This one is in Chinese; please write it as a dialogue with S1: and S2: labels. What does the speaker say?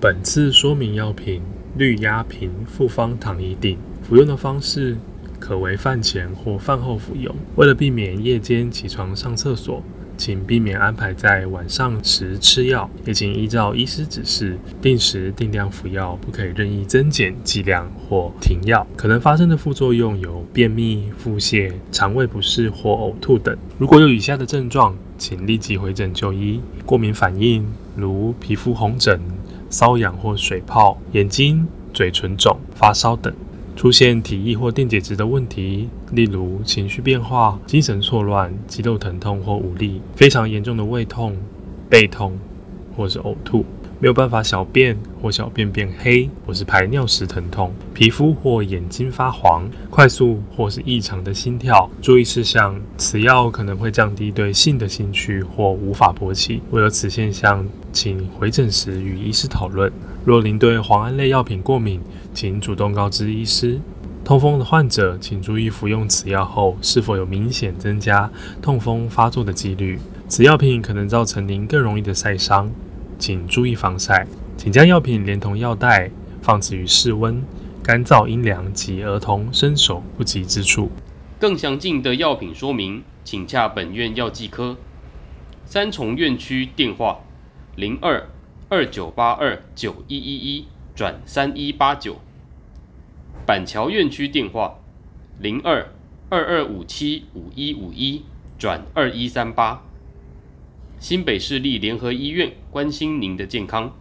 S1: 本次说明药品氯鸦平复方糖衣定，服用的方式可为饭前或饭后服用。为了避免夜间起床上厕所，请避免安排在晚上时吃药，也请依照医师指示定时定量服药，不可以任意增减剂量或停药。可能发生的副作用有便秘、腹泻、肠胃不适或呕吐等。如果有以下的症状，请立即回诊就医：过敏反应，如皮肤红疹。瘙痒或水泡、眼睛、嘴唇肿、发烧等；出现体液或电解质的问题，例如情绪变化、精神错乱、肌肉疼痛或无力；非常严重的胃痛、背痛或是呕吐；没有办法小便或小便变黑或是排尿时疼痛；皮肤或眼睛发黄；快速或是异常的心跳。注意事项：此药可能会降低对性的兴趣或无法勃起。为了此现象，请回诊时与医师讨论。若您对磺胺类药品过敏，请主动告知医师。痛风的患者，请注意服用此药后是否有明显增加痛风发作的几率。此药品可能造成您更容易的晒伤，请注意防晒。请将药品连同药袋放置于室温、干燥、阴凉及儿童伸手不及之处。
S2: 更详尽的药品说明，请洽本院药剂科。三重院区电话。零二二九八二九一一一转三一八九，板桥院区电话零二二二五七五一五一转二一三八，新北市立联合医院关心您的健康。